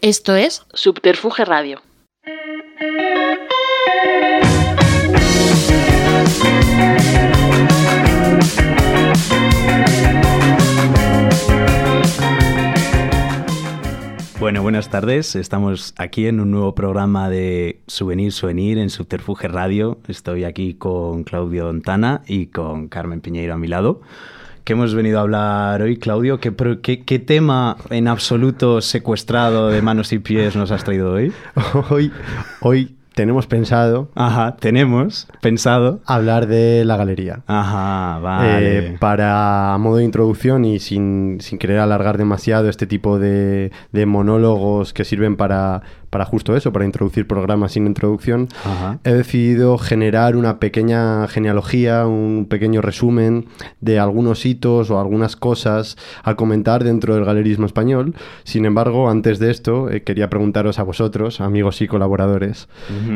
Esto es Subterfuge Radio. Bueno, buenas tardes. Estamos aquí en un nuevo programa de Souvenir Souvenir en Subterfuge Radio. Estoy aquí con Claudio Dontana y con Carmen Piñeiro a mi lado. ¿Qué hemos venido a hablar hoy, Claudio? ¿Qué, qué- qué tema en absoluto secuestrado de manos y pies nos has traído hoy? Hoy, hoy tenemos pensado Ajá, tenemos pensado. hablar de la galería. Ajá, vale. Eh, para modo de introducción y sin, sin querer alargar demasiado este tipo de, de monólogos que sirven para, para justo eso, para introducir programas sin introducción, Ajá. he decidido generar una pequeña genealogía, un pequeño resumen de algunos hitos o algunas cosas a comentar dentro del galerismo español. Sin embargo, antes de esto, eh, quería preguntaros a vosotros, amigos y colaboradores,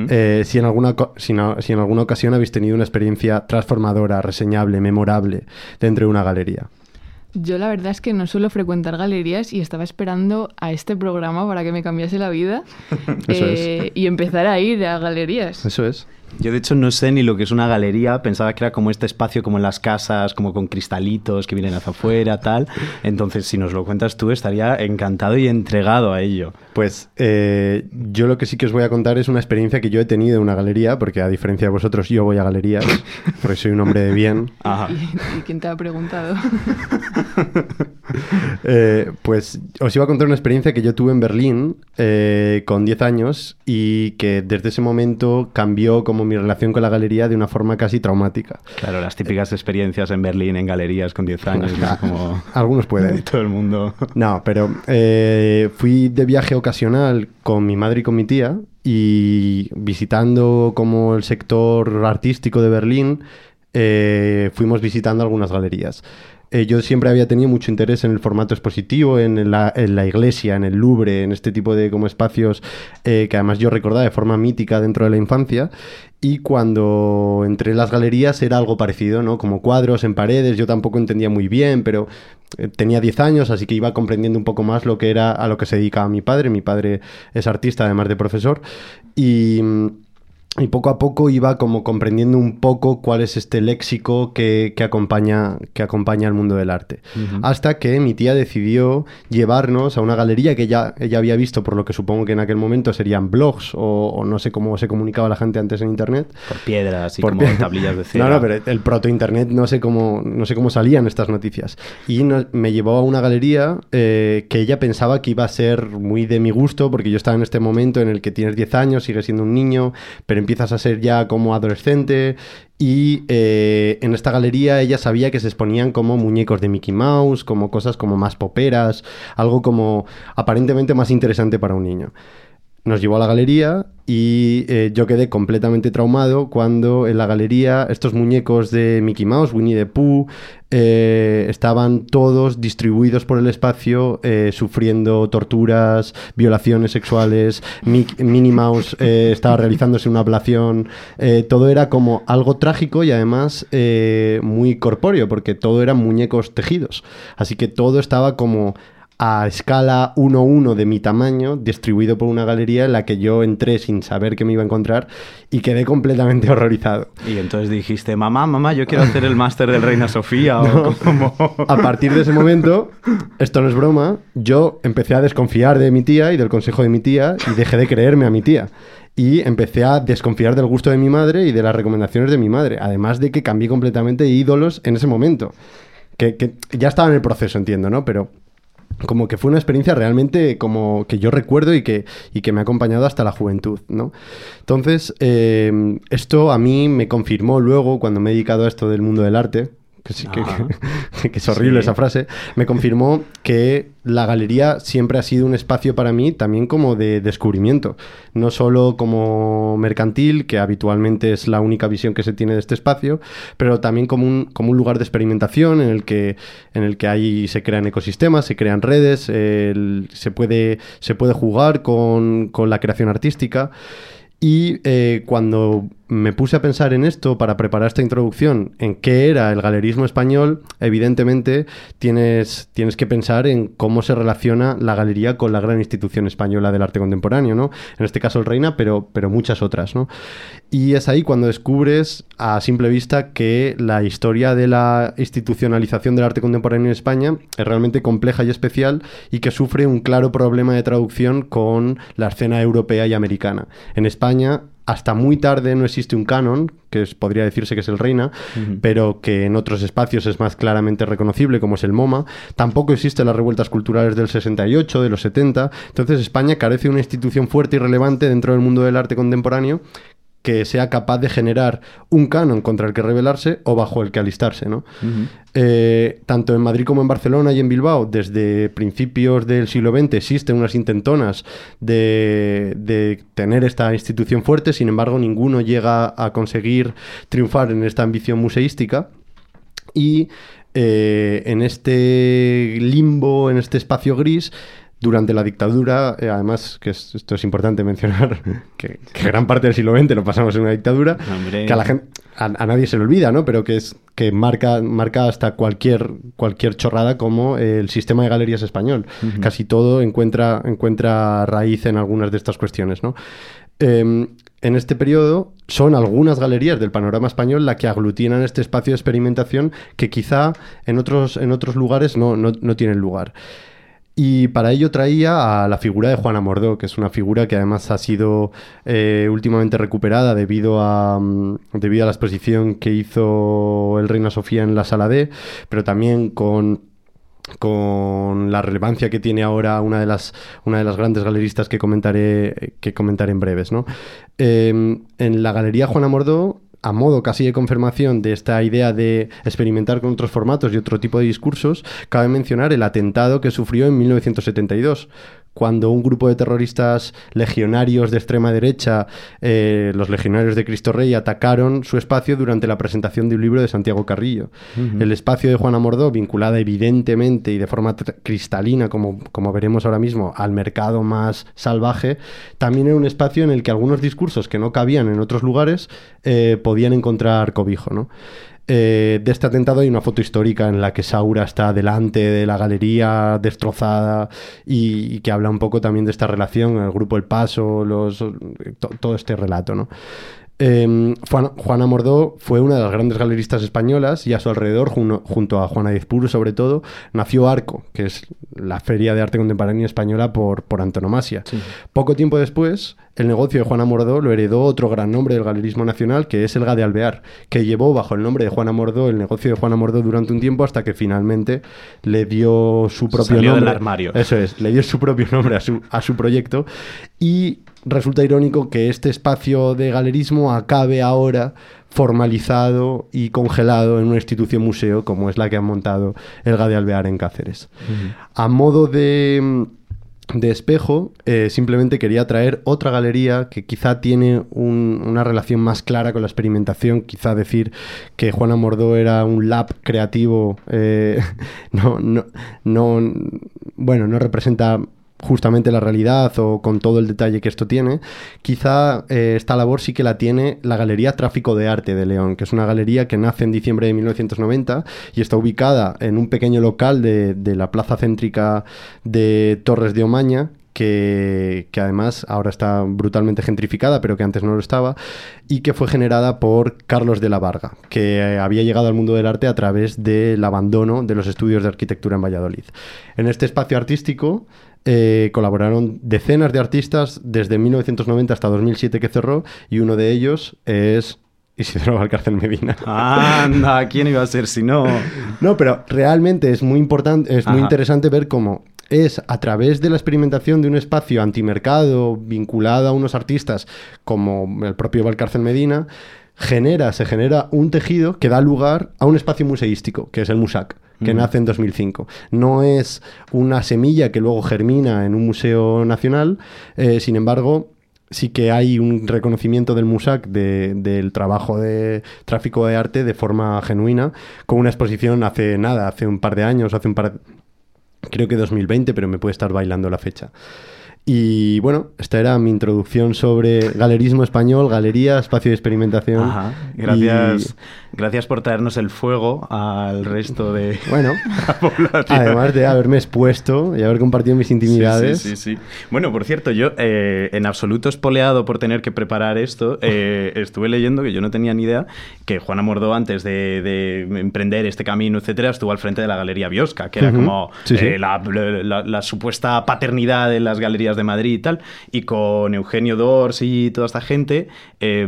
eh, si, en alguna, si en alguna ocasión habéis tenido una experiencia transformadora, reseñable, memorable dentro de una galería. Yo la verdad es que no suelo frecuentar galerías y estaba esperando a este programa para que me cambiase la vida Eso es. eh, y empezar a ir a galerías. Eso es. Yo de hecho no sé ni lo que es una galería, pensaba que era como este espacio como en las casas, como con cristalitos que vienen hacia afuera, tal. Entonces, si nos lo cuentas tú, estaría encantado y entregado a ello. Pues eh, yo lo que sí que os voy a contar es una experiencia que yo he tenido en una galería, porque a diferencia de vosotros yo voy a galerías, porque soy un hombre de bien. Ajá. ¿Y, y quién te ha preguntado? Eh, pues os iba a contar una experiencia que yo tuve en Berlín eh, con 10 años y que desde ese momento cambió como mi relación con la galería de una forma casi traumática. Claro, las típicas experiencias en Berlín, en galerías con 10 años, ¿no? como Algunos pueden. todo el mundo. No, pero eh, fui de viaje ocasional con mi madre y con mi tía y visitando como el sector artístico de Berlín, eh, fuimos visitando algunas galerías. Eh, yo siempre había tenido mucho interés en el formato expositivo, en la, iglesia, en el Louvre, en este tipo de como espacios eh, que además yo recordaba de forma mítica dentro de la infancia. Y cuando entré en las galerías era algo parecido, ¿no? Como cuadros en paredes, yo tampoco entendía muy bien, pero eh, tenía 10 años, así que iba comprendiendo un poco más lo que era a lo que se dedicaba mi padre. Mi padre es artista, además de profesor. Y. y poco a poco iba como comprendiendo un poco cuál es este léxico que, que acompaña, que acompaña al mundo del arte. Hasta que mi tía decidió llevarnos a una galería que ya, ella había visto, por lo que supongo que en aquel momento serían blogs o, o no sé cómo se comunicaba la gente antes en Internet. Por piedras y Por como pie- tablillas de cera. No, no, pero el proto-internet no sé cómo, no sé cómo salían estas noticias. Y no- me llevó a una galería eh, que ella pensaba que iba a ser muy de mi gusto, porque yo estaba en este momento en el que tienes 10 años, sigues siendo un niño, pero empiezas a ser ya como adolescente. Y eh, en esta galería ella sabía que se exponían como muñecos de Mickey Mouse, como cosas como más poperas, algo como aparentemente más interesante para un niño. Nos llevó a la galería y eh, yo quedé completamente traumado cuando en la galería estos muñecos de Mickey Mouse, Winnie the Pooh, eh, estaban todos distribuidos por el espacio eh, sufriendo torturas, violaciones sexuales, Mick- Minnie Mouse estaba realizándose una ablación, todo era como algo trágico y además muy corpóreo porque todo eran muñecos tejidos, así que todo estaba como a escala 1-1 de mi tamaño, distribuido por una galería en la que yo entré sin saber qué me iba a encontrar y quedé completamente horrorizado. Y entonces dijiste, mamá, mamá, yo quiero hacer el máster del Reina Sofía. o como... A partir de ese momento, esto no es broma, yo empecé a desconfiar de mi tía y del consejo de mi tía y dejé de creerme a mi tía. Y empecé a desconfiar del gusto de mi madre y de las recomendaciones de mi madre. Además de que cambié completamente de ídolos en ese momento. Que, que ya estaba en el proceso, entiendo, ¿no? Pero como que fue una experiencia realmente como que yo recuerdo y que, y que me ha acompañado hasta la juventud, ¿no? Entonces, eh, esto a mí me confirmó luego, cuando me he dedicado a esto del mundo del arte, que, sí, que- Ajá. que- que es horrible Sí. esa frase, me confirmó que la galería siempre ha sido un espacio para mí también como de descubrimiento, no solo como mercantil, que habitualmente es la única visión que se tiene de este espacio, pero también como un, como un lugar de experimentación en el que, en el que ahí se crean ecosistemas, se crean redes, el- se, puede, se puede jugar con, con la creación artística. Y eh, cuando me puse a pensar en esto para preparar esta introducción, en qué era el galerismo español, evidentemente tienes, tienes que pensar en cómo se relaciona la galería con la gran institución española del arte contemporáneo, ¿no? En este caso el Reina, pero, pero muchas otras, ¿no? Y es ahí cuando descubres a simple vista que la historia de la institucionalización del arte contemporáneo en España es realmente compleja y especial y que sufre un claro problema de traducción con la escena europea y americana. En España hasta muy tarde no existe un canon, que podría decirse que es el Reina, pero que en otros espacios es más claramente reconocible, como es el MoMA. Tampoco existen las revueltas culturales del 68, de los 70. Entonces España carece de una institución fuerte y relevante dentro del mundo del arte contemporáneo que sea capaz de generar un canon contra el que rebelarse o bajo el que alistarse. ¿no? Eh, tanto en Madrid como en Barcelona y en Bilbao, desde principios del siglo XX existen unas intentonas de, de, tener esta institución fuerte, sin embargo ninguno llega a conseguir triunfar en esta ambición museística. Y eh, en este limbo, en este espacio gris, durante la dictadura, eh, además, que esto es importante mencionar, que, gran parte del siglo XX lo pasamos en una dictadura, que a la gente, a, nadie se le olvida, ¿no? Pero que es que marca, marca hasta cualquier, cualquier chorrada como el sistema de galerías español. Casi todo encuentra, encuentra raíz en algunas de estas cuestiones, ¿no? Em, en este periodo son algunas galerías del panorama español la que aglutinan este espacio de experimentación que quizá en otros, en otros lugares no, no, no tienen lugar. Y para ello traía a la figura de Juana Mordó, que es una figura que además ha sido eh, últimamente recuperada debido a, mm, debido a la exposición que hizo el Reina Sofía en la Sala D, pero también con con la relevancia que tiene ahora una de las, una de las grandes galeristas que comentaré, que comentaré en breves. ¿no? Em, en la Galería Juana Mordó a modo casi de confirmación de esta idea de experimentar con otros formatos y otro tipo de discursos, cabe mencionar el atentado que sufrió en 1972, cuando un grupo de terroristas legionarios de extrema derecha, eh, los legionarios de Cristo Rey, atacaron su espacio durante la presentación de un libro de Santiago Carrillo. El espacio de Juana Mordó, vinculada evidentemente y de forma cristalina, como, como veremos ahora mismo, al mercado más salvaje, también era un espacio en el que algunos discursos que no cabían en otros lugares eh, podían encontrar cobijo. ¿no? Eh, de este atentado hay una foto histórica en la que Saura está delante de la galería destrozada y, que habla un poco también de esta relación, el grupo El Paso, los, todo este relato, ¿no? Em, Juana, Mordó fue una de las grandes galeristas españolas y a su alrededor, junto a Juana Dizpuru sobre todo, nació Arco, que es la feria de arte contemporáneo española por, por antonomasia. Poco tiempo después, el negocio de Juana Mordó lo heredó otro gran nombre del galerismo nacional, que es el de Alvear, que llevó bajo el nombre de Juana Mordó el negocio de Juana Mordó durante un tiempo hasta que finalmente le dio su propio Salió nombre. Del armario. Eso es, le dio su propio nombre a su, a su proyecto y resulta irónico que este espacio de galerismo acabe ahora formalizado y congelado en una institución museo como es la que ha montado el de Alvear en Cáceres. A modo de, espejo, eh, simplemente quería traer otra galería que quizá tiene una relación más clara con la experimentación, quizá decir que Juana Mordó era un lab creativo, eh, no, no, no, bueno, no representa justamente la realidad o con todo el detalle que esto tiene, quizá eh, esta labor sí que la tiene la Galería Tráfico de Arte de León, que es una galería que nace en diciembre de 1990 y está ubicada en un pequeño local de, la plaza céntrica de Torres de Omaña, que, que, además ahora está brutalmente gentrificada, pero que antes no lo estaba, y que fue generada por Carlos de la Varga, que eh, había llegado al mundo del arte a través del abandono de los estudios de arquitectura en Valladolid. En este espacio artístico eh, colaboraron decenas de artistas desde 1990 hasta 2007 que cerró y uno de ellos es Isidro Valcárcel Medina. Anda, ¿quién iba a ser si no? No, pero realmente es muy importante, es muy interesante ver cómo es a través de la experimentación de un espacio antimercado vinculado a unos artistas como el propio Valcárcel Medina, genera, se genera un tejido que da lugar a un espacio museístico, que es el MUSAC que nace en 2005. No es una semilla que luego germina en un museo nacional, eh, sin embargo, sí que hay un reconocimiento del MUSAC del trabajo de tráfico de arte de forma genuina, con una exposición hace nada, hace un par de años, hace un par, creo que 2020, pero me puede estar bailando la fecha. Y bueno, esta era mi introducción sobre galerismo español, galería, espacio de experimentación. Ajá. Gracias, gracias por traernos el fuego al resto de Bueno, la población. además de haberme expuesto y haber compartido mis intimidades. Sí, sí, sí, sí. Bueno, por cierto, yo eh, en absoluto espoleado por tener que preparar esto, eh, estuve leyendo que yo no tenía ni idea que Juana Mordó, antes de, de emprender este camino, etcétera, estuvo al frente de la Galería Biosca, que era como Sí, sí. eh, la, la- la supuesta paternidad de las galerías de Madrid y tal. Y con Eugenio Dors y toda esta gente eh,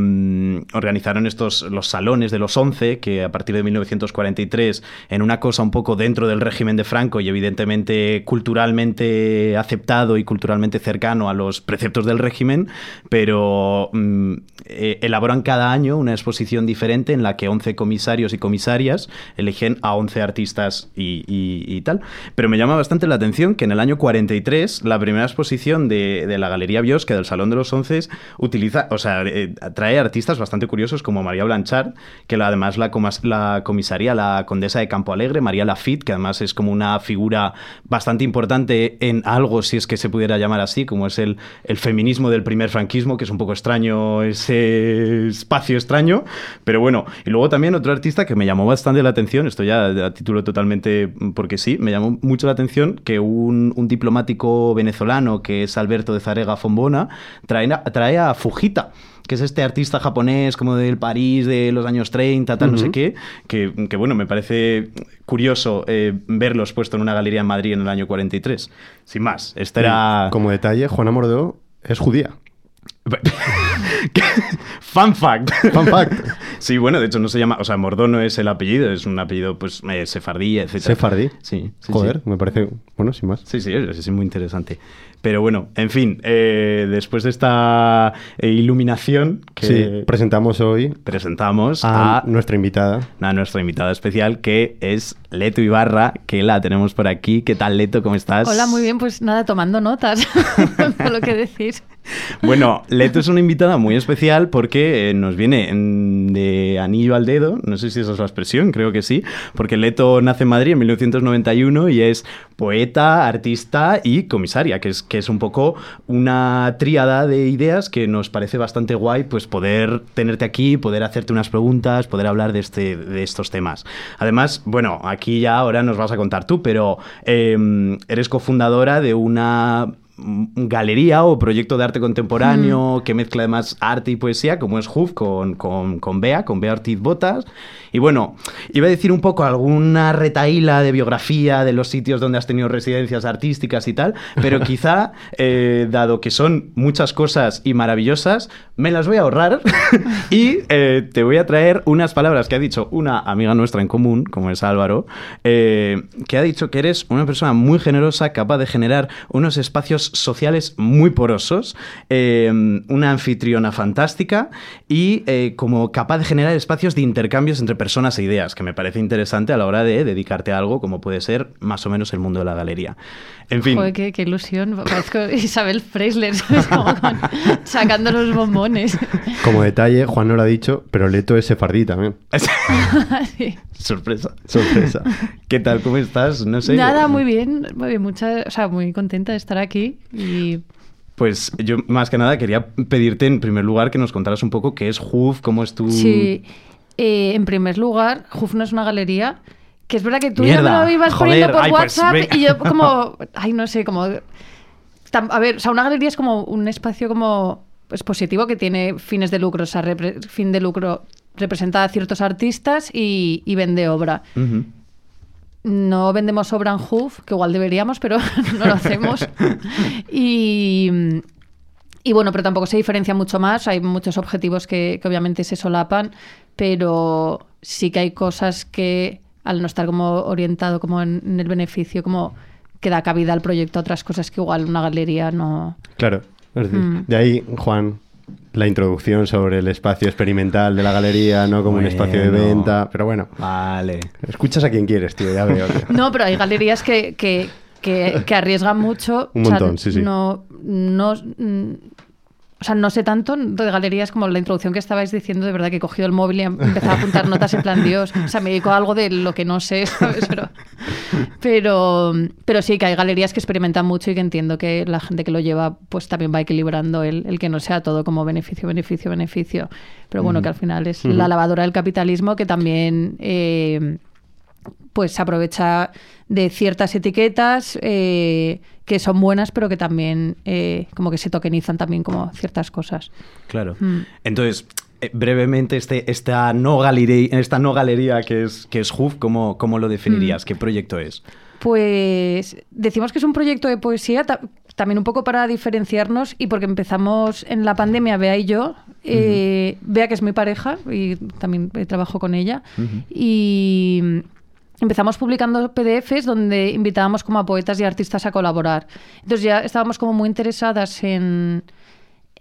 organizaron estos los salones de los 11, que a partir de 1943, en una cosa un poco dentro del régimen de Franco y evidentemente culturalmente aceptado y culturalmente cercano a los preceptos del régimen, pero mm, eh, elaboran cada año una exposición diferente en la que 11 comisarios y comisarias eligen a 11 artistas y, tal. Pero me llama bastante la atención que en el año 43, la primera exposición de, de la Galería Biosca del Salón de los Once utiliza, o sea, eh, trae artistas bastante curiosos como María Blanchard, que además la, comas- la comisaría, la condesa de Campo Alegre, María Lafitte, que además es como una figura bastante importante en algo, si es que se pudiera llamar así, como es el, el feminismo del primer franquismo, que es un poco extraño ese espacio extraño, pero bueno, y luego también otro artista que me llamó bastante la atención, esto ya a título totalmente mm, porque sí, me llamó mucho la atención que un, un diplomático venezolano que es Alberto de Zarega Fombona trae, a- trae a Fujita que es este artista japonés como del París de los años 30, tal, no sé qué, que, que, bueno, me parece curioso eh, verlo expuesto en una galería en Madrid en el año 43. Sin más, esta era... Como detalle, Juana Mordó es judía. Fun fact. Fun fact. Sí, bueno, de hecho no se llama, o sea, Mordono es el apellido, es un apellido pues eh, sefardí, etc. Sefardí. Sí, sí, Joder, sí. me parece. Bueno, sin más. Sí, sí, es, es muy interesante. Pero bueno, en fin, eh, después de esta eh, iluminación que Sí, presentamos hoy presentamos a a, nuestra invitada. a nuestra invitada especial, que es Leto Ibarra, que la tenemos por aquí. ¿Qué tal, Leto? ¿Cómo estás? Hola, muy bien, pues nada, tomando notas, por lo que decir. Bueno, Leto es una invitada muy especial porque eh, nos viene en- de anillo al dedo, no sé si esa es la expresión, creo que sí, porque Leto nace en Madrid en 1991 y es poeta, artista y comisaria, que es, que es un poco una tríada de ideas que nos parece bastante guay pues poder tenerte aquí, poder hacerte unas preguntas, poder hablar de, este, de estos temas. Además, bueno, aquí ya ahora nos vas a contar tú, pero eh, eres cofundadora de una mm, galería o proyecto de arte contemporáneo que mezcla además arte y poesía, como es Hoof con, con, con Bea, con Bea Ortiz Botas. Y bueno, iba a decir un poco alguna retaíla de biografía de los sitios donde has tenido residencias artísticas y tal, pero quizá, eh, dado que son muchas cosas y maravillosas, me las voy a ahorrar y eh, te voy a traer unas palabras que ha dicho una amiga nuestra en común, como es Álvaro, eh, que ha dicho que eres una persona muy generosa, capaz de generar unos espacios sociales muy porosos, eh, una anfitriona fantástica y eh, como capaz de generar espacios de intercambios entre personas e ideas, que me parece interesante a la hora de dedicarte a algo como puede ser más o menos el mundo de la galería. En fin. Joder, qué, qué ilusión. Parezco Isabel con- sacando los bombones. Como detalle, Juan no lo ha dicho, pero Leto es sefardí también. Sí. Sorpresa. Sorpresa. ¿Qué tal? ¿Cómo estás? No sé. Nada, muy bien, muy bien, mucha, o sea, muy contenta de estar aquí y Pues yo más que nada quería pedirte en primer lugar que nos contaras un poco qué es Hoof, cómo es tu... Sí, eh, en primer lugar, Hoof no es una galería, que es verdad que tú ya me Mierda, lo ibas joder, poniendo por ay, pues, WhatsApp venga. y yo como, ay, no sé, como... tam- A ver, o sea, una galería es como un espacio como expositivo que tiene fines de lucro, o sea, repre- fin de lucro representa a ciertos artistas y, y vende obra. Ujú. No vendemos obra en Hoof, que igual deberíamos, pero no lo hacemos. y, y bueno, pero tampoco se diferencia mucho más. Hay muchos objetivos que, que obviamente se solapan, pero sí que hay cosas que al no estar como orientado como en, en el beneficio, como que da cabida al proyecto a otras cosas que igual una galería no... Claro. Es decir, Mm. De ahí, Juan, la introducción sobre el espacio experimental de la galería, no como un espacio de venta. Pero bueno, Vale. escuchas a quien quieres, tío, ya veo. tío. No, pero hay galerías que, que, que- que arriesgan mucho. Un o sea, montón, sí, sí. No, no, o sea, no sé tanto de galerías como la introducción que estabais diciendo, de verdad que he cogido el móvil y he empezado a apuntar notas en plan Dios. O sea, me dedico a algo de lo que no sé, ¿sabes? Pero, pero, sí, que hay galerías que experimentan mucho y que entiendo que la gente que lo lleva pues también va equilibrando el, el que no sea todo como beneficio, beneficio, beneficio. Pero bueno, que al final es la lavadora del capitalismo que también... Eh, pues se aprovecha de ciertas etiquetas eh, que son buenas, pero que también eh, como que se tokenizan también como ciertas cosas. Claro. Mm. Entonces, eh, brevemente, este, esta, no galería, esta no galería que es, que es HUF, ¿cómo, cómo lo definirías? Mm. ¿Qué proyecto es? Pues decimos que es un proyecto de poesía, también un poco para diferenciarnos y porque empezamos en la pandemia, Bea y yo. Eh, Bea, que es mi pareja y también trabajo con ella. Y empezamos publicando PDFs donde invitábamos como a poetas y artistas a colaborar. Entonces ya estábamos como muy interesadas en,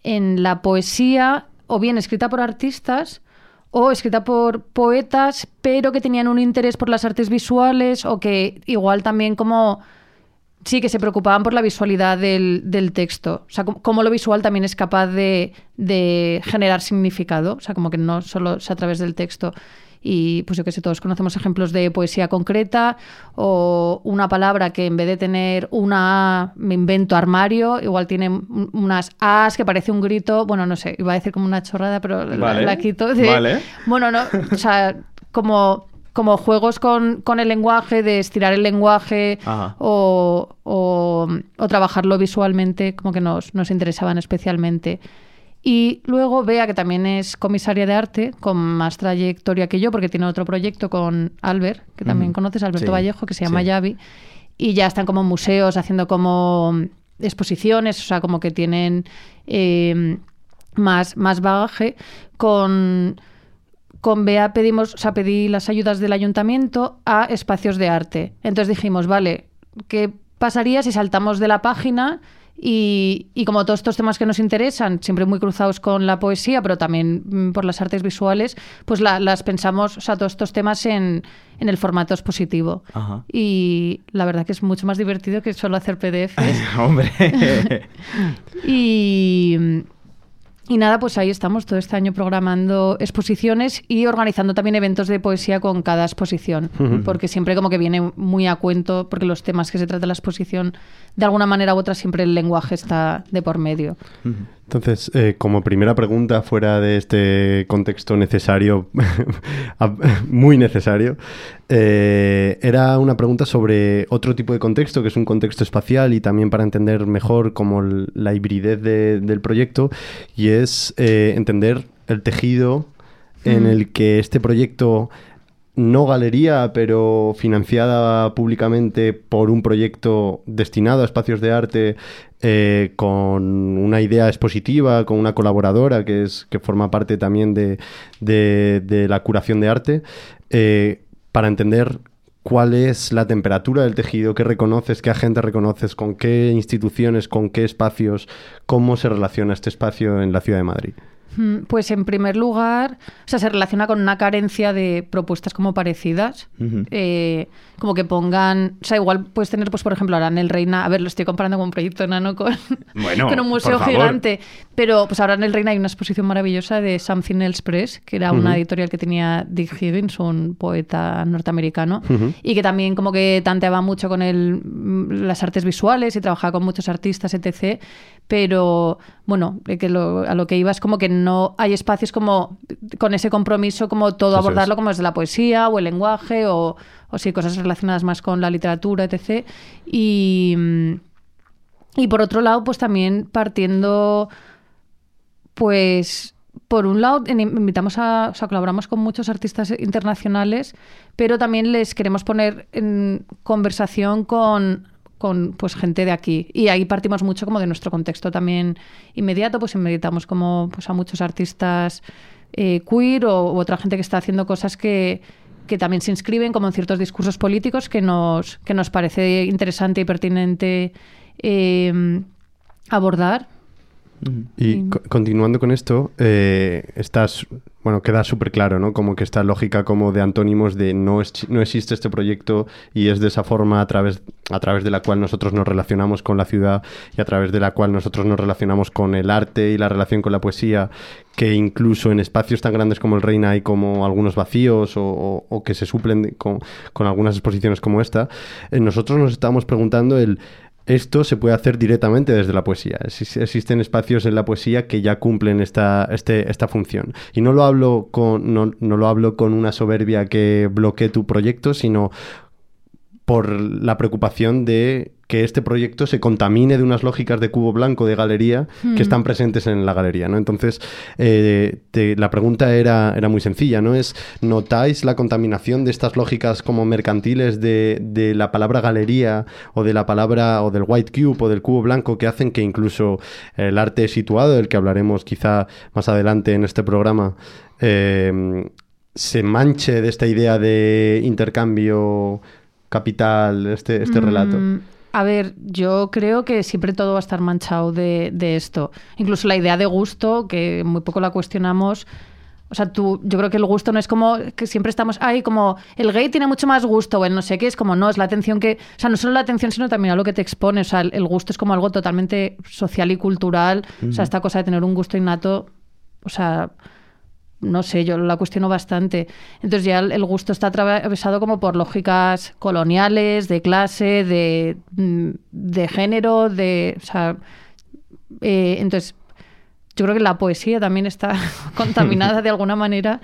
en la poesía, o bien escrita por artistas, o escrita por poetas, pero que tenían un interés por las artes visuales, o que igual también como... Sí, que se preocupaban por la visualidad del, del texto. O sea, cómo lo visual también es capaz de, de generar significado. O sea, como que no solo es a través del texto y pues yo que sé, todos conocemos ejemplos de poesía concreta o una palabra que en vez de tener una A, me invento armario, igual tiene unas As que parece un grito, bueno, no sé, iba a decir como una chorrada, pero la, quito. vale. Bueno, no, o sea, como como juegos con, con, el lenguaje, de estirar el lenguaje o, o, o, trabajarlo visualmente, como que nos, nos interesaban especialmente. Y luego Bea, que también es comisaria de arte, con más trayectoria que yo, porque tiene otro proyecto con Albert, que también conoces, Alberto Vallejo, que se llama Yavi. Y ya están como museos haciendo como exposiciones, o sea, como que tienen eh, más, más bagaje. Con, con Bea pedimos, o sea, pedí las ayudas del ayuntamiento a espacios de arte. Entonces dijimos, vale, ¿qué pasaría si saltamos de la página? Y, como todos estos temas que nos interesan, siempre muy cruzados con la poesía, pero también mm, por las artes visuales, pues las pensamos, o sea, todos estos temas en, en el formato expositivo. Y la verdad que es mucho más divertido que solo hacer PDFs. Hombre. y, y nada, pues ahí estamos todo este año programando exposiciones y organizando también eventos de poesía con cada exposición, porque siempre como que viene muy a cuento, porque los temas que se trata la exposición, de alguna manera u otra, siempre el lenguaje está de por medio. Entonces, eh, como primera pregunta, fuera de este contexto necesario, muy necesario, eh, era una pregunta sobre otro tipo de contexto, que es un contexto espacial y también para entender mejor como la hibridez del proyecto, y es eh, entender el tejido en el que este proyecto no galería, pero financiada públicamente por un proyecto destinado a espacios de arte eh, con una idea expositiva, con una colaboradora que, es, que forma parte también de, de, la curación de arte, eh, para entender cuál es la temperatura del tejido, qué reconoces, qué agente reconoces, con qué instituciones, con qué espacios, cómo se relaciona este espacio en la ciudad de Madrid. Pues en primer lugar, o sea, se relaciona con una carencia de propuestas como parecidas. Eh, como que pongan. O sea, igual puedes tener, pues, por ejemplo, ahora en el Reina. A ver, lo estoy comparando con un proyecto enano con, con un museo gigante. Pero pues ahora en el Reina hay una exposición maravillosa de Something Else Press, que era una editorial que tenía Dick Higgins, un poeta norteamericano, y que también como que tanteaba mucho con el, las artes visuales y trabajaba con muchos artistas, etc pero bueno, que a lo que iba es como que no hay espacios como con ese compromiso, como todo abordarlo como desde la poesía o el lenguaje o, o sí, cosas relacionadas más con la literatura, etc. Y, y por otro lado, pues también partiendo, pues por un lado, invitamos a, o sea, colaboramos con muchos artistas internacionales, pero también les queremos poner en conversación con con pues gente de aquí. Y ahí partimos mucho como de nuestro contexto también inmediato, pues invitamos como pues a muchos artistas eh, queer o otra gente que está haciendo cosas que, que también se inscriben como en ciertos discursos políticos que nos, que nos parece interesante y pertinente eh, abordar. Y co- continuando con esto, eh, estás, bueno, queda súper claro, ¿no? Como que esta lógica como de antónimos de no, es- no existe este proyecto y es de esa forma a través, a través de la cual nosotros nos relacionamos con la ciudad y a través de la cual nosotros nos relacionamos con el arte y la relación con la poesía, que incluso en espacios tan grandes como el Reina hay como algunos vacíos o, o- que se suplen con, con algunas exposiciones como esta, eh, nosotros nos estábamos preguntando el esto se puede hacer directamente desde la poesía. Exis- Existen espacios en la poesía que ya cumplen esta, este- esta función. Y no lo hablo con, no, no lo hablo con una soberbia que bloquee tu proyecto, sino por la preocupación de que este proyecto se contamine de unas lógicas de cubo blanco de galería que están presentes en la galería, ¿no? Entonces, eh, te- la pregunta era, era muy sencilla, ¿no? Es, ¿notáis la contaminación de estas lógicas como mercantiles de, de la palabra galería o de la palabra o del white cube o del cubo blanco que hacen que incluso el arte situado, del que hablaremos quizá más adelante en este programa, eh, se manche de esta idea de intercambio capital, este, este relato? Mm, A ver, yo creo que siempre todo va a estar manchado de, de esto. Incluso la idea de gusto, que muy poco la cuestionamos. O sea, tú, yo creo que el gusto no es como que siempre estamos, ay, como el gay tiene mucho más gusto, o el no sé qué, es como no, es la atención que, o sea, no solo la atención, sino también a lo que te expone. O sea, el, el gusto es como algo totalmente social y cultural. O sea, esta cosa de tener un gusto innato, o sea, no sé, yo la cuestiono bastante. Entonces ya el, gusto está atravesado como por lógicas coloniales, de clase, de, mm, de género, de... O sea, eh, entonces yo creo que la poesía también está contaminada de alguna manera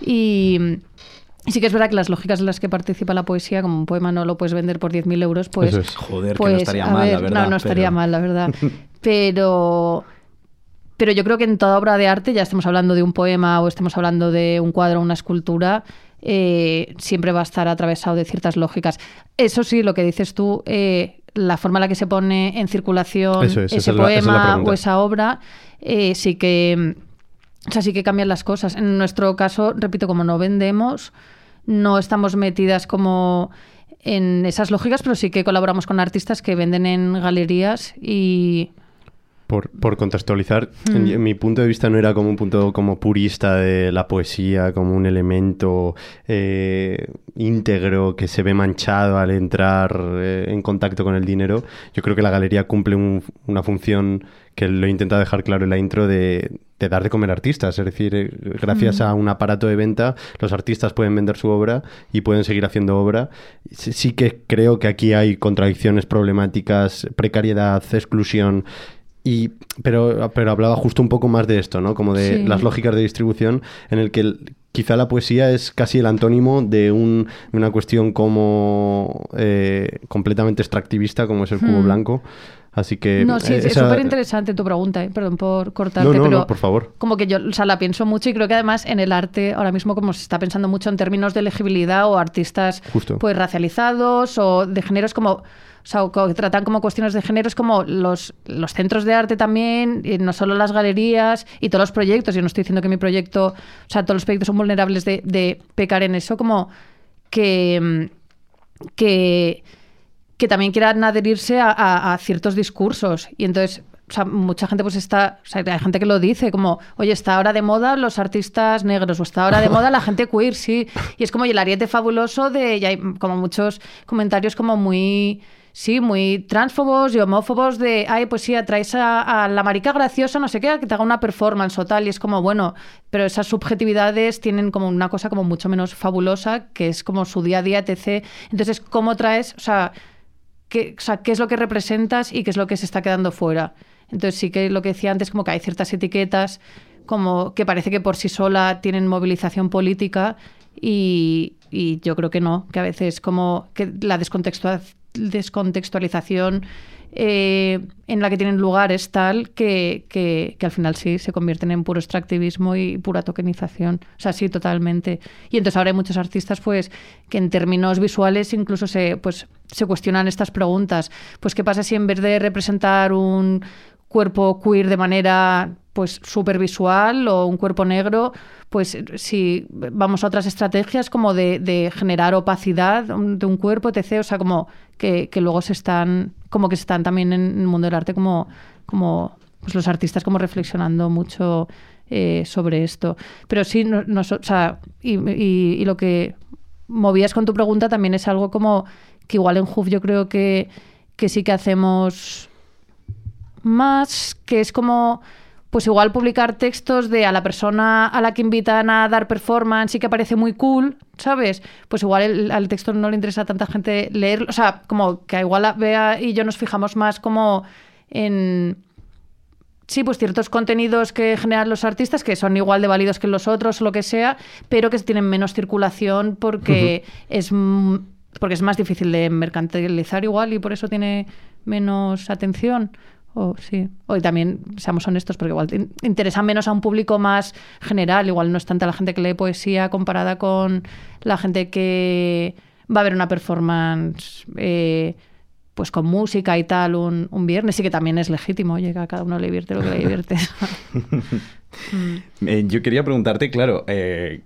y... sí que es verdad que las lógicas en las que participa la poesía, como un poema no lo puedes vender por 10.000 euros, pues... Eso es. Joder, que pues, no estaría a mal, la ver, verdad. No, no estaría pero- mal, la verdad. Pero... Pero yo creo que en toda obra de arte, ya estemos hablando de un poema o estemos hablando de un cuadro o una escultura, eh, siempre va a estar atravesado de ciertas lógicas. Eso sí, lo que dices tú, eh, la forma en la que se pone en circulación es, ese es la- esa es la poema o esa obra, eh, sí que... O sea, sí que cambian las cosas. En nuestro caso, repito, como no vendemos, no estamos metidas como en esas lógicas, pero sí que colaboramos con artistas que venden en galerías y... Por, por contextualizar, Mm. en, en mi punto de vista no era como un punto como purista de la poesía, como un elemento eh, íntegro que se ve manchado al entrar eh, en contacto con el dinero. Yo creo que la galería cumple un- una función que lo he intentado dejar claro en la intro de, de dar de comer artistas. Es decir, eh, gracias Mm. a un aparato de venta, los artistas pueden vender su obra y pueden seguir haciendo obra. Sí, sí que creo que aquí hay contradicciones problemáticas, precariedad, exclusión. Y, pero, pero hablaba justo un poco más de esto, ¿no? Como de Sí. las lógicas de distribución, en el que el- quizá la poesía es casi el antónimo de, un- una cuestión como eh, completamente extractivista, como es el cubo Hmm. blanco. Así que... No, sí, es súper interesante tu pregunta, ¿eh? perdón por cortarte, No, no, pero no, por favor. como que yo o sea, la pienso mucho y creo que además en el arte ahora mismo como se está pensando mucho en términos de legibilidad o artistas Justo. pues racializados o de géneros como o sea, que tratan como cuestiones de géneros como los, los centros de arte también, y no solo las galerías y todos los proyectos. Yo no estoy diciendo que mi proyecto, o sea, todos los proyectos son vulnerables de, de pecar en eso, como que, mm, que, que también quieran adherirse a, a- a ciertos discursos. Y entonces, o sea, mucha gente pues está, o sea, hay gente que lo dice, como, oye, está ahora de moda los artistas negros, o está ahora de moda la gente queer, sí. Y es como, y el ariete fabuloso de, y hay como muchos comentarios como muy... Sí, muy transfobos y homófobos de, ay, pues sí, atraes a, la marica graciosa, no sé qué, que te haga una performance o tal, y es como, bueno, pero esas subjetividades tienen como una cosa como mucho menos fabulosa, que es como su día a día, etc. Entonces, ¿cómo traes, o sea, qué, o sea, qué es lo que representas y qué es lo que se está quedando fuera? Entonces, sí que lo que decía antes, como que hay ciertas etiquetas como que parece que por sí sola tienen movilización política y, y yo creo que no, que a veces como que la descontextua- descontextualización eh, en la que tienen lugar es tal que, que- que al final sí se convierten en puro extractivismo y pura tokenización. O sea, sí, totalmente. Y entonces ahora hay muchos artistas pues que en términos visuales incluso se, pues, se cuestionan estas preguntas. Pues qué pasa si en vez de representar un cuerpo queer de manera pues súper visual o un cuerpo negro, pues si vamos a otras estrategias como de, generar opacidad de un cuerpo, etc. O sea, como que, que luego se están, como que están también en el mundo del arte como, como pues los artistas como reflexionando mucho eh, sobre esto. Pero sí, no, no, o sea, y, lo que movías con tu pregunta también es algo como que igual en Hoof yo creo que, que sí que hacemos más, que es como, pues igual publicar textos de a la persona a la que invitan a dar performance y que parece muy cool, ¿sabes? Pues igual el- al texto no le interesa a tanta gente leerlo, o sea, como que igual a Bea y yo nos fijamos más como en... Sí, pues ciertos contenidos que generan los artistas que son igual de válidos que los otros o lo que sea, pero que tienen menos circulación porque es m- porque es más difícil de mercantilizar igual y por eso tiene menos atención. O sí. O y también, seamos honestos, porque igual te in- interesa menos a un público más general. Igual no es tanta la gente que lee poesía comparada con la gente que va a ver una performance eh, pues con música y tal un, un viernes. Sí que también es legítimo. Oye, que a cada uno le divierte lo que le divierte. Eh, yo quería preguntarte, claro, eh,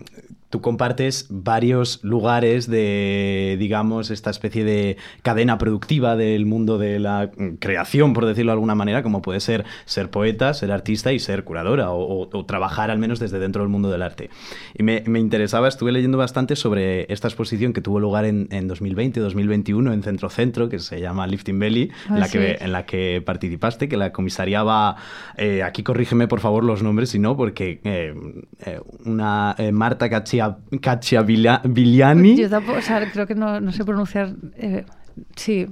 tú compartes varios lugares de, digamos, esta especie de cadena productiva del mundo de la creación, por decirlo de alguna manera, como puede ser ser poeta, ser artista y ser curadora, o, trabajar al menos desde dentro del mundo del arte. Y me, me interesaba, estuve leyendo bastante sobre esta exposición que tuvo lugar en, en 2020-2021 en Centro Centro, que se llama Lifting Belly, en, Ah, la sí. que, en la que participaste, que la comisariaba, eh, aquí corrígeme por favor los nombres, si no, porque eh, eh, una eh, Marta Caccia, Cacciavilliani, Yo tampoco, o sea, creo que no, no sé pronunciar. eh, sí.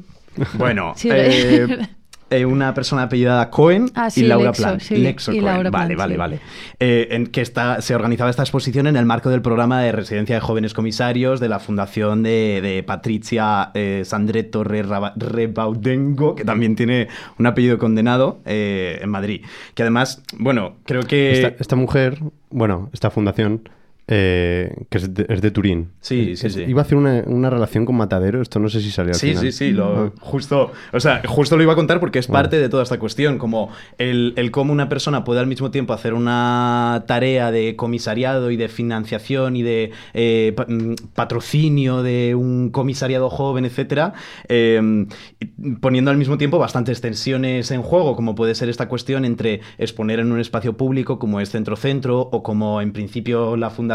bueno, Sí, eh, eh, una persona apellidada Cohen Ah, y Laura Lexo, Plant. sí, Lexo y Cohen. Laura vale, Plant, vale, sí. vale. Eh, en que está, se organizaba esta exposición en el marco del programa de residencia de jóvenes comisarios de la fundación de, de Patricia eh, Sandretto Rebaudengo, que también tiene un apellido condenado eh, en Madrid. Que además, bueno, creo que... Esta, esta mujer, bueno, esta fundación, eh, que es de, es de Turín. Sí, Eh, sí, sí. Iba a hacer una, una relación con Matadero, esto no sé si salió al Sí, final. sí, sí, lo, Ah. justo, o sea, justo lo iba a contar porque es Bueno. parte de toda esta cuestión, como el, el cómo una persona puede al mismo tiempo hacer una tarea de comisariado y de financiación y de eh, pa- mm, patrocinio de un comisariado joven, etcétera, eh, y poniendo al mismo tiempo bastantes tensiones en juego, como puede ser esta cuestión entre exponer en un espacio público como es Centro-Centro o como en principio la fundación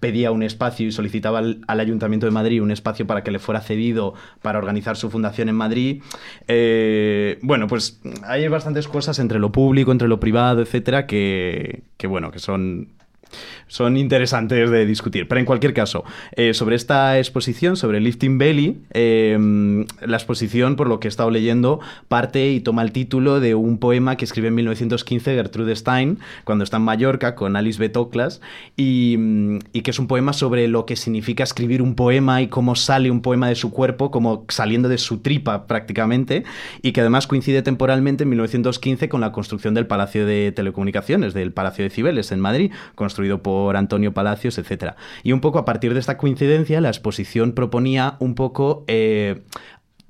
pedía un espacio y solicitaba al, al Ayuntamiento de Madrid un espacio para que le fuera cedido para organizar su fundación en Madrid. Eh, bueno, pues hay bastantes cosas entre lo público, entre lo privado, etcétera, que, que bueno, que son son interesantes de discutir. Pero en cualquier caso, eh, sobre esta exposición, sobre Lifting Belly, eh, la exposición, por lo que he estado leyendo, parte y toma el título de un poema que escribe en 1915 Gertrude Stein, cuando está en Mallorca con Alice Betoclas, y, y que es un poema sobre lo que significa escribir un poema y cómo sale un poema de su cuerpo, como saliendo de su tripa prácticamente, y que además coincide temporalmente en 1915 con la construcción del Palacio de Telecomunicaciones, del Palacio de Cibeles en Madrid, construido por Antonio Palacios, etc. Y un poco a partir de esta coincidencia, la exposición proponía un poco... eh,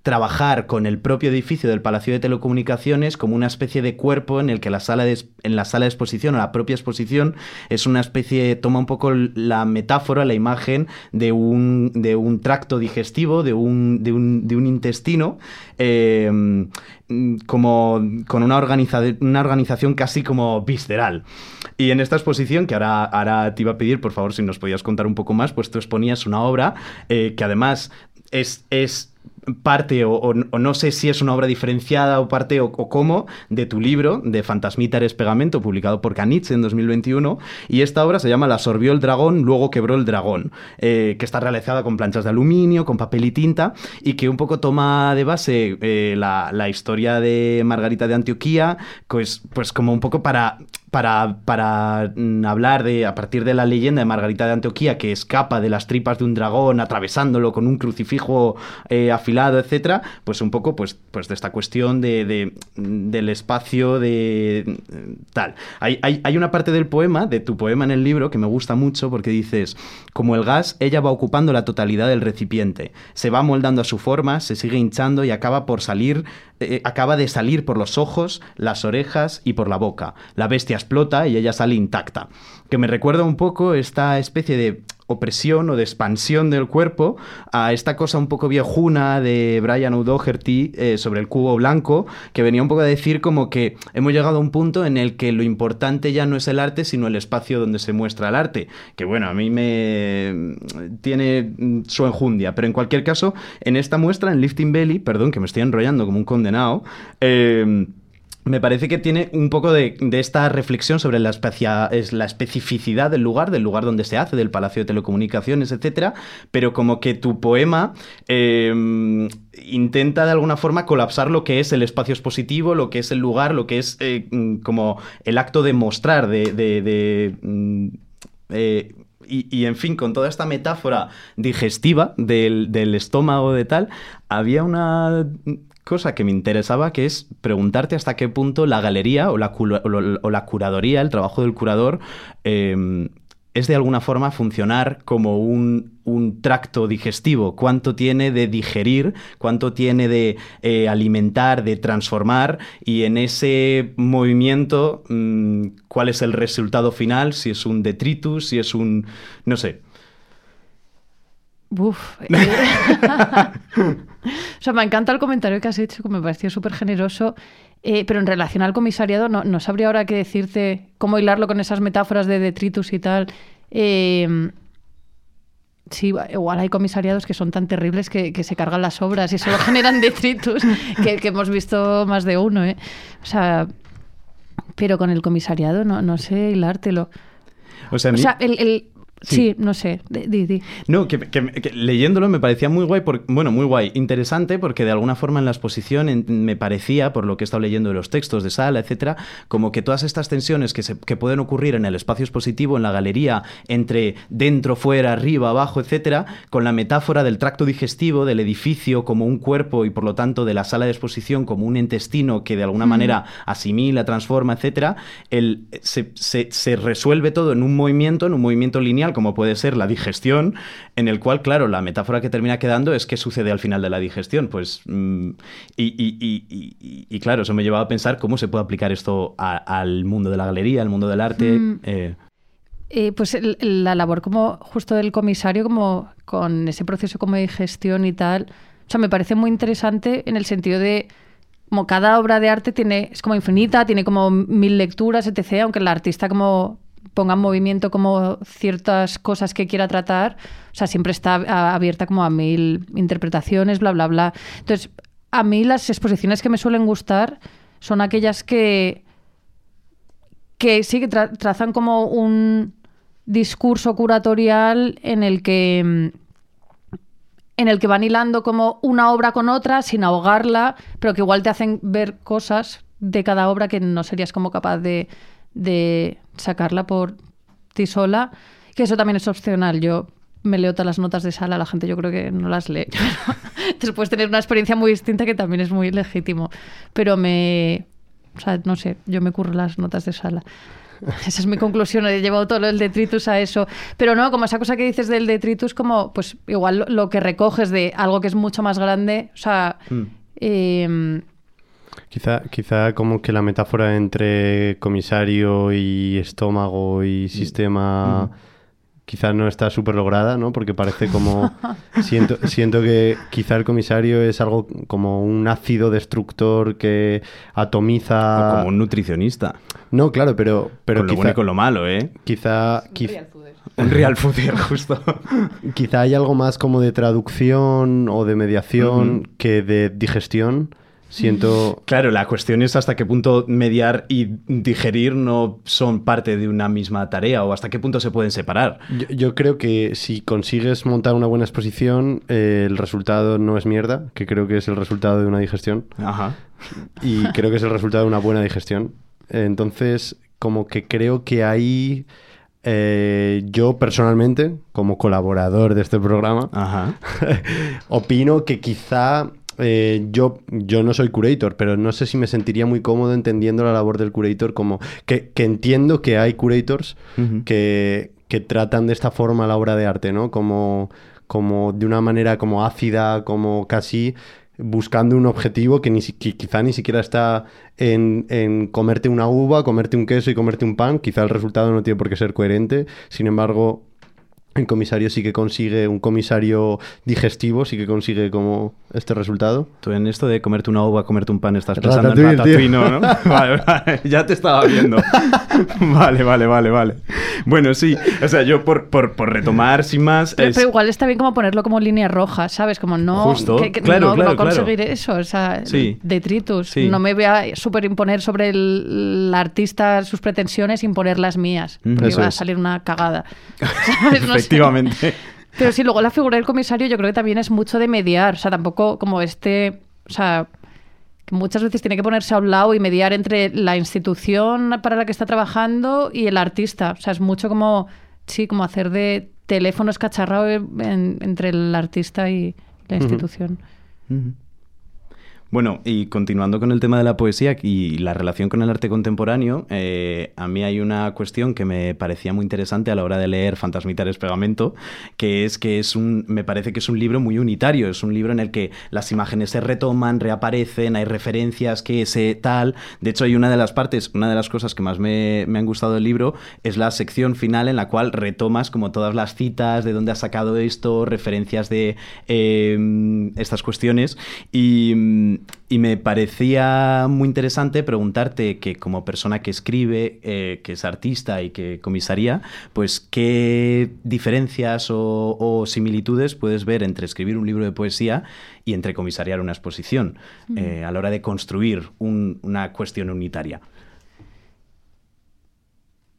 trabajar con el propio edificio del Palacio de Telecomunicaciones como una especie de cuerpo en el que la sala de, en la sala de exposición o la propia exposición es una especie, toma un poco la metáfora, la imagen de un, de un tracto digestivo, de un, de un, de un intestino, mm, como con una, organiza- una organización casi como visceral. Y en esta exposición, que ahora, ahora te iba a pedir, por favor, si nos podías contar un poco más, pues tú exponías una obra eh, que además es, es parte, o, no sé si es una obra diferenciada o parte o, cómo, de tu libro, de Fantasmita eres pegamento, publicado por Canitz en 2021. Y esta obra se llama La sorbió el dragón, luego quebró el dragón, eh, que está realizada con planchas de aluminio, con papel y tinta, y que un poco toma de base eh, la, la historia de Margarita de Antioquía, pues, pues como un poco para para, para mm, hablar de, a partir de la leyenda de Margarita de Antioquía, que escapa de las tripas de un dragón, atravesándolo con un crucifijo eh, afilado, etcétera, pues un poco pues, pues de esta cuestión de, de- del espacio de mm, tal. Hay, hay, hay una parte del poema, de tu poema en el libro, que me gusta mucho porque dices, como el gas, ella va ocupando la totalidad del recipiente, se va moldando a su forma, se sigue hinchando y acaba por salir eh, acaba de salir por los ojos, las orejas y por la boca. La bestia explota y ella sale intacta. Que me recuerda un poco esta especie de opresión o de expansión del cuerpo a esta cosa un poco viejuna de Brian O'Doherty eh, sobre el cubo blanco, que venía un poco a decir como que hemos llegado a un punto en el que lo importante ya no es el arte, sino el espacio donde se muestra el arte. Que bueno, a mí me tiene su enjundia, pero en cualquier caso, en esta muestra, en Lifting Belly, perdón, que me estoy enrollando como un condenado, eh, me parece que tiene un poco de, esta reflexión sobre la, es la, especificidad del lugar, del lugar donde se hace, del Palacio de Telecomunicaciones, etcétera, pero como que tu poema em, intenta de alguna forma colapsar lo que es el espacio expositivo, lo que es el lugar, lo que es eh, mm, como el acto de mostrar, de. Mm, eh, y, en fin, con toda esta metáfora digestiva del, del estómago de tal, había una cosa que me interesaba, que es preguntarte hasta qué punto la galería o la, o la curadoría, el trabajo del curador, em, es de alguna forma funcionar como un, tracto digestivo. ¿Cuánto tiene de digerir? ¿Cuánto tiene de eh, alimentar, de transformar? Y en ese movimiento, mm, ¿cuál es el resultado final? Si es un detritus, si es un... no sé. Uf. Eh. o sea, me encanta el comentario que has hecho, que me pareció súper generoso. Eh, pero en relación al comisariado, no, sabría ahora qué decirte, cómo hilarlo con esas metáforas de detritus y tal. Eh, sí, igual hay comisariados que son tan terribles que, se cargan las obras y solo generan detritus, que, hemos visto más de uno. ¿eh? O sea, pero con el comisariado no, no sé hilártelo. O sea, el Sí, no sé. Di, No, que, leyéndolo me parecía muy guay, bueno, muy guay, interesante, porque de alguna forma en la exposición me parecía, por lo que he estado leyendo de los textos de sala, etcétera, como que todas estas tensiones que, se, que pueden ocurrir en el espacio expositivo, en la galería, entre dentro, fuera, arriba, abajo, etcétera, con la metáfora del tracto digestivo, del edificio como un cuerpo y por lo tanto de la sala de exposición como un intestino que de alguna manera asimila, transforma, etcétera, el, se, se resuelve todo en un movimiento, en un movimiento lineal como puede ser la digestión, en el cual, claro, la metáfora que termina quedando es qué sucede al final de la digestión. Pues, mm, y, claro, eso me llevaba a pensar cómo se puede aplicar esto al mundo de la galería, al mundo del arte. Mm. Eh. Eh, pues la labor como justo del comisario, como con ese proceso como de digestión y tal, o sea, me parece muy interesante en el sentido de como cada obra de arte tiene, es como infinita, tiene como mil lecturas, etc., aunque el artista como ponga en movimiento como ciertas cosas que quiera tratar, o sea, siempre está abierta como a mil interpretaciones, bla, bla, bla. Entonces, a mí las exposiciones que me suelen gustar son aquellas que, que sí que trazan como un discurso curatorial en el que en el que van hilando como una obra con otra sin ahogarla, pero que igual te hacen ver cosas de cada obra que no serías como capaz de, de sacarla por ti sola, que eso también es opcional. Yo me leo todas las notas de sala, la gente yo creo que no las lee. Entonces puedes tener una experiencia muy distinta que también es muy legítimo. Pero me... O sea, no sé, yo me curro las notas de sala. Esa es mi conclusión, he llevado todo el detritus a eso. Pero no, como esa cosa que dices del detritus, como pues igual lo, que recoges de algo que es mucho más grande, o sea, mm. em, Quizá, quizá como que la metáfora entre comisario y estómago y sistema quizá no está súper lograda, ¿no? Porque parece como... siento, siento que quizá el comisario es algo como un ácido destructor que atomiza... como un nutricionista. No, claro, pero... pero con lo bueno y con lo malo, ¿eh? Quizá... Un real foodier, justo. quizá hay algo más como de traducción o de mediación que de digestión Siento... Claro, la cuestión es hasta qué punto mediar y digerir no son parte de una misma tarea o hasta qué punto se pueden separar. Yo, creo que si consigues montar una buena exposición, eh, el resultado no es mierda, que creo que es el resultado de una digestión. Ajá. Y creo que es el resultado de una buena digestión. Entonces, como que creo que ahí... Eh, yo personalmente, como colaborador de este programa, opino que quizá eh, yo, yo no soy curator, pero no sé si me sentiría muy cómodo entendiendo la labor del curator como que, entiendo que hay curators que, tratan de esta forma la obra de arte, ¿no? Como, como de una manera como ácida, como casi buscando un objetivo que, ni, quizá ni siquiera está en, en, comerte una uva, comerte un queso y comerte un pan. Quizá el resultado no tiene por qué ser coherente. Sin embargo, el comisario sí que consigue, un comisario digestivo sí que consigue como este resultado. Tú en esto de comerte una uva, comerte un pan, estás Ratatouille, pensando en Ratatouille. ¿no? Vale, vale, ya te estaba viendo. Vale, vale, vale, vale. Bueno, sí, o sea, yo por, por, por retomar sin más... Pero, es- pero igual está bien como ponerlo como línea roja, ¿sabes? Como no, Justo, que- que claro, no, claro, no conseguir claro. eso, o sea, Sí. detritus. Sí. No me voy a superimponer sobre el, el artista sus pretensiones sin poner las mías, porque eso va a salir una cagada. ¿Sabes? No sé. Efectivamente. Pero sí, luego la figura del comisario yo creo que también es mucho de mediar, o sea, tampoco como este, o sea, que muchas veces tiene que ponerse a un lado y mediar entre la institución para la que está trabajando y el artista, o sea, es mucho como, sí, como hacer de teléfono escacharrado en- entre el artista y la institución. Ujú. Bueno, y continuando con el tema de la poesía y la relación con el arte contemporáneo, eh, a mí hay una cuestión que me parecía muy interesante a la hora de leer Fantasmitares Pegamento, que es que es un, me parece que es un libro muy unitario, es un libro en el que las imágenes se retoman, reaparecen, hay referencias que se tal. De hecho, hay una de las partes, una de las cosas que más me, me han gustado del libro es la sección final en la cual retomas como todas las citas, de dónde has sacado esto, referencias de eh, estas cuestiones. Y, y me parecía muy interesante preguntarte que como persona que escribe, eh, que es artista y que comisaría, pues qué diferencias o, o similitudes puedes ver entre escribir un libro de poesía y entre comisariar una exposición eh, a la hora de construir un- una cuestión unitaria.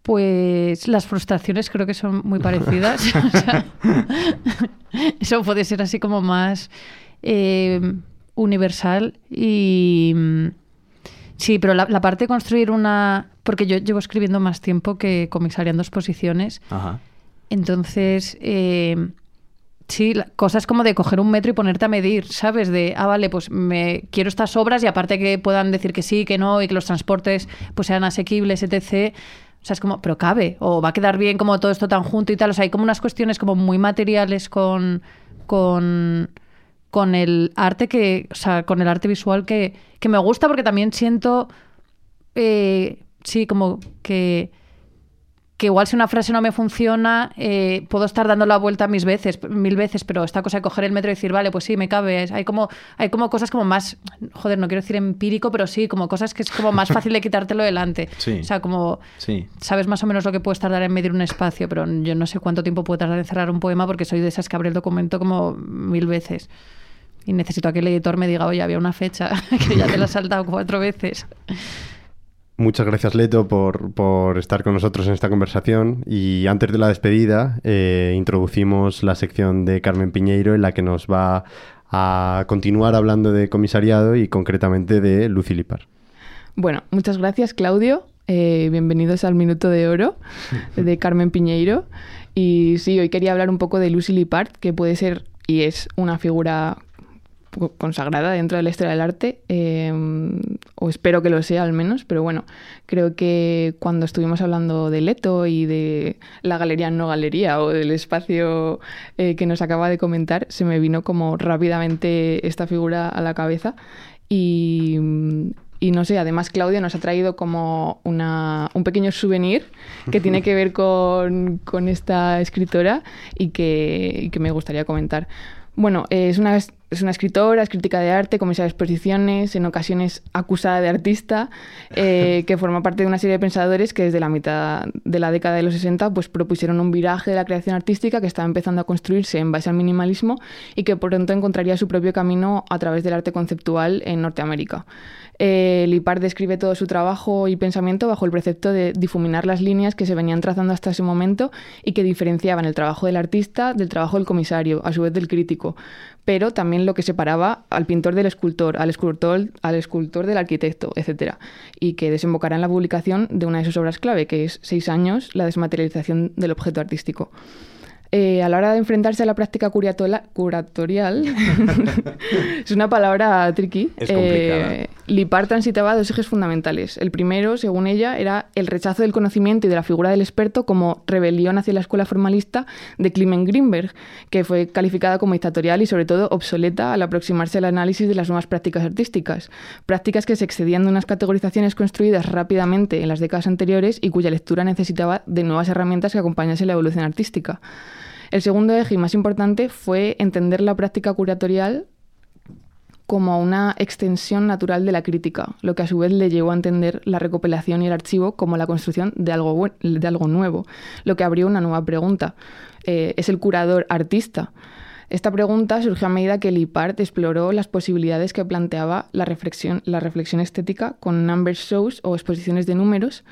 Pues las frustraciones creo que son muy parecidas. O sea, eso puede ser así como más eh, universal y mm, sí, pero la, la parte de construir una... Porque yo llevo escribiendo más tiempo que comisariando exposiciones. Ajá. Entonces, eh, sí, la- cosas como de coger un metro y ponerte a medir, ¿sabes? De, ah, vale, pues me quiero estas obras y aparte que puedan decir que sí, que no y que los transportes pues sean asequibles, etc. O sea, es como, pero cabe, o va a quedar bien como todo esto tan junto y tal. O sea, hay como unas cuestiones como muy materiales con, con, con el arte que, o sea, con el arte visual que, que me gusta porque también siento, eh, sí, como que que igual si una frase no me funciona, eh, puedo estar dando la vuelta mis veces, mil veces, pero esta cosa de coger el metro y decir, vale, pues sí, me cabe. Hay como, hay como cosas como más, joder, no quiero decir empírico, pero sí, como cosas que es como más fácil de quitártelo delante. Sí. O sea, como Sí. sabes más o menos lo que puedes tardar en medir un espacio, pero yo no sé cuánto tiempo puede tardar en cerrar un poema porque soy de esas que abre el documento como mil veces. Y necesito a que el editor me diga, oye, había una fecha que ya te la has saltado cuatro veces. Muchas gracias, Leto, por, por estar con nosotros en esta conversación. Y antes de la despedida, eh, introducimos la sección de Carmen Piñeiro en la que nos va a continuar hablando de comisariado y concretamente de Lucy Lipar. Bueno, muchas gracias, Claudio. Eh, bienvenidos al Minuto de Oro de Carmen Piñeiro. Y sí, hoy quería hablar un poco de Lucy Lippard, que puede ser y es una figura consagrada dentro de la historia del arte, eh, o espero que lo sea al menos, pero bueno, creo que cuando estuvimos hablando de Leto y de la galería no galería o del espacio eh, que nos acaba de comentar, se me vino como rápidamente esta figura a la cabeza y, no sé, además Claudia nos ha traído como una, un pequeño souvenir que tiene que ver con, con esta escritora y que, y que me gustaría comentar. Bueno, es, una, es una escritora, es crítica de arte, comisaria de exposiciones, en ocasiones acusada de artista, eh, que forma parte de una serie de pensadores que desde la mitad de la década de los 60 pues, propusieron un viraje de la creación artística que estaba empezando a construirse en base al minimalismo y que pronto encontraría su propio camino a través del arte conceptual en Norteamérica. Eh, Lipard describe todo su trabajo y pensamiento bajo el precepto de difuminar las líneas que se venían trazando hasta ese momento y que diferenciaban el trabajo del artista del trabajo del comisario, a su vez del crítico, pero también lo que separaba al pintor del escultor, al escultor, al escultor del arquitecto, etc. Y que desembocará en la publicación de una de sus obras clave, que es Seis años, la desmaterialización del objeto artístico. Eh, a la hora de enfrentarse a la práctica curatorial, es una palabra tricky. Es. Eh, Lipar transitaba dos ejes fundamentales. El primero, según ella, era el rechazo del conocimiento y de la figura del experto como rebelión hacia la escuela formalista de Clement Greenberg, que fue calificada como dictatorial y sobre todo obsoleta al aproximarse al análisis de las nuevas prácticas artísticas. Prácticas que se excedían de unas categorizaciones construidas rápidamente en las décadas anteriores y cuya lectura necesitaba de nuevas herramientas que acompañasen la evolución artística. El segundo eje más importante fue entender la práctica curatorial como una extensión natural de la crítica, lo que a su vez le llevó a entender la recopilación y el archivo como la construcción de algo, de algo nuevo, lo que abrió una nueva pregunta. Eh, ¿Es el curador artista? Esta pregunta surgió a medida que Lipart exploró las posibilidades que planteaba la reflexión, la reflexión estética con number shows o exposiciones de números,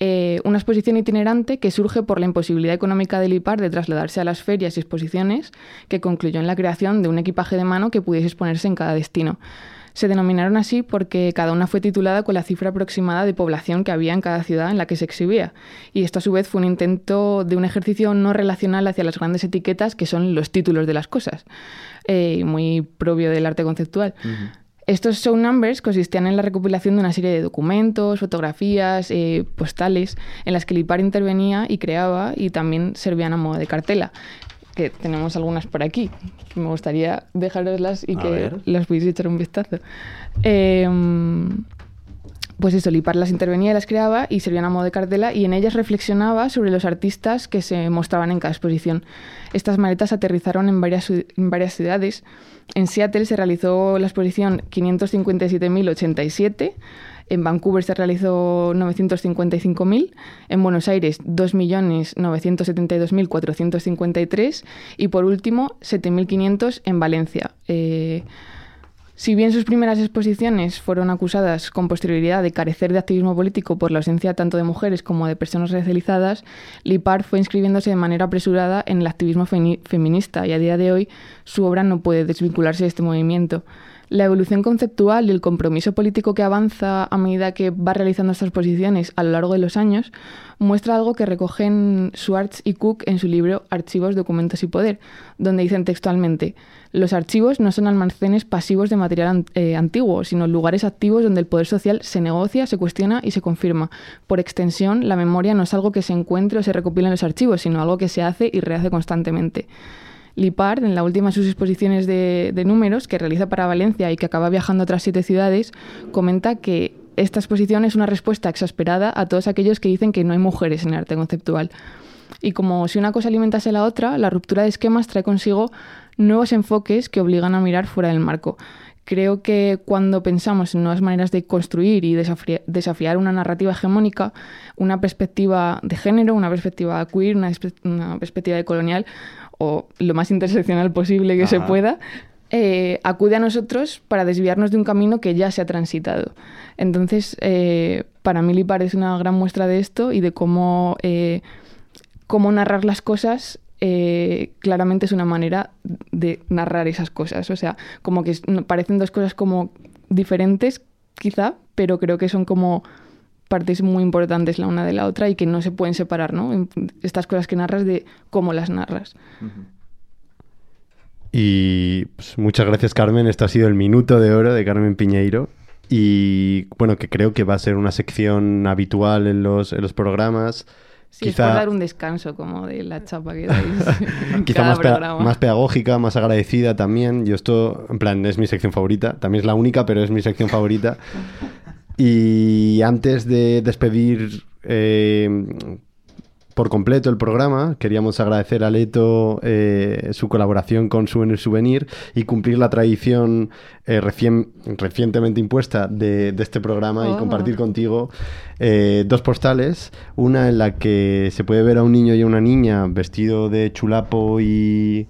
eh, una exposición itinerante que surge por la imposibilidad económica de Lipart de trasladarse a las ferias y exposiciones, que concluyó en la creación de un equipaje de mano que pudiese exponerse en cada destino. Se denominaron así porque cada una fue titulada con la cifra aproximada de población que había en cada ciudad en la que se exhibía. Y esto a su vez fue un intento de un ejercicio no relacional hacia las grandes etiquetas que son los títulos de las cosas, eh, muy propio del arte conceptual. Estos show numbers consistían en la recopilación de una serie de documentos, fotografías, eh, postales, en las que Lipar intervenía y creaba y también servían a modo de cartela que tenemos algunas por aquí, que me gustaría dejaroslas y que las podéis echar un vistazo. Em, pues eso, Lipar las intervenía y las creaba y servían a modo de cartela y en ellas reflexionaba sobre los artistas que se mostraban en cada exposición. Estas maletas aterrizaron en varias, en varias ciudades. En Seattle se realizó la exposición 557.087, en Vancouver se realizó 955.000, en Buenos Aires 2.972.453 y por último 7.500 en Valencia. Eh, si bien sus primeras exposiciones fueron acusadas con posterioridad de carecer de activismo político por la ausencia tanto de mujeres como de personas racializadas, Lipar fue inscribiéndose de manera apresurada en el activismo feminista y a día de hoy su obra no puede desvincularse de este movimiento. La evolución conceptual y el compromiso político que avanza a medida que va realizando estas posiciones a lo largo de los años muestra algo que recogen Schwartz y Cook en su libro Archivos, Documentos y Poder, donde dicen textualmente, los archivos no son almacenes pasivos de material eh, antiguo, sino lugares activos donde el poder social se negocia, se cuestiona y se confirma. Por extensión, la memoria no es algo que se encuentre o se recopila en los archivos, sino algo que se hace y rehace constantemente. Lipard, en la última de sus exposiciones de, números que realiza para Valencia y que acaba viajando a otras siete ciudades, comenta que esta exposición es una respuesta exasperada a todos aquellos que dicen que no hay mujeres en el arte conceptual. Y como si una cosa alimentase la otra, la ruptura de esquemas trae consigo nuevos enfoques que obligan a mirar fuera del marco. Creo que cuando pensamos en nuevas maneras de construir y desafiar una narrativa hegemónica, una perspectiva de género, una perspectiva queer, una, una perspectiva de colonial, o lo más interseccional posible que se pueda, eh, acude a nosotros para desviarnos de un camino que ya se ha transitado. Entonces, eh, para mí Lipar es una gran muestra de esto y de cómo, eh, cómo narrar las cosas claramente es una manera de narrar esas cosas. O sea, como que parecen dos cosas como diferentes, quizá, pero creo que son como partes muy importantes la una de la otra y que no se pueden separar, ¿no? Estas cosas que narras de cómo las narras. Y pues, muchas gracias, Carmen. Esto ha sido el minuto de oro de Carmen Piñeiro. Y bueno, que creo que va a ser una sección habitual en los, en los programas. Sí, Quizá... es por dar un descanso como de la chapa que dais. Quizá más, más, pedagógica, más agradecida también. Yo esto, en plan, es mi sección favorita. También es la única, pero es mi sección favorita. Y antes de despedir eh, por completo el programa, queríamos agradecer a Leto eh, su colaboración con Souvenir y cumplir la tradición eh, recientemente impuesta de, este programa y oh. compartir contigo dos postales. Una en la que se puede ver a un niño y a una niña vestido de chulapo y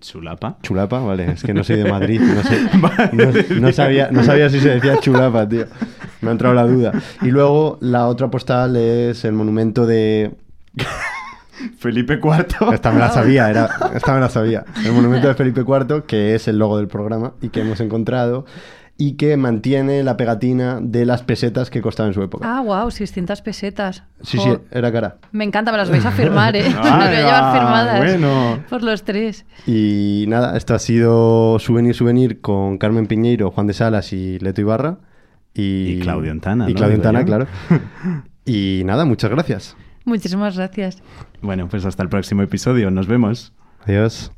chulapa? Chulapa, vale, es que no soy de Madrid, no, sabía, no sabía si se decía chulapa, tío. Me ha entrado la duda. Y luego la otra postal es el monumento de... Felipe IV. Esta me la sabía, era, esta me la sabía. El monumento de Felipe IV, que es el logo del programa y que hemos encontrado y que mantiene la pegatina de las pesetas que costaban en su época. Ah, wow, 600 pesetas. Sí, sí, era cara. Me encanta, me las vais a firmar, ¿eh? me las voy a llevar firmadas bueno. por los tres. Y nada, esto ha sido Souvenir Souvenir con Carmen Piñeiro, Juan de Salas y Leto Ibarra. Y, Claudio Antana. Y Claudio Antana, claro. y nada, muchas gracias. Muchísimas gracias. Bueno, pues hasta el próximo episodio. Nos vemos. Adiós.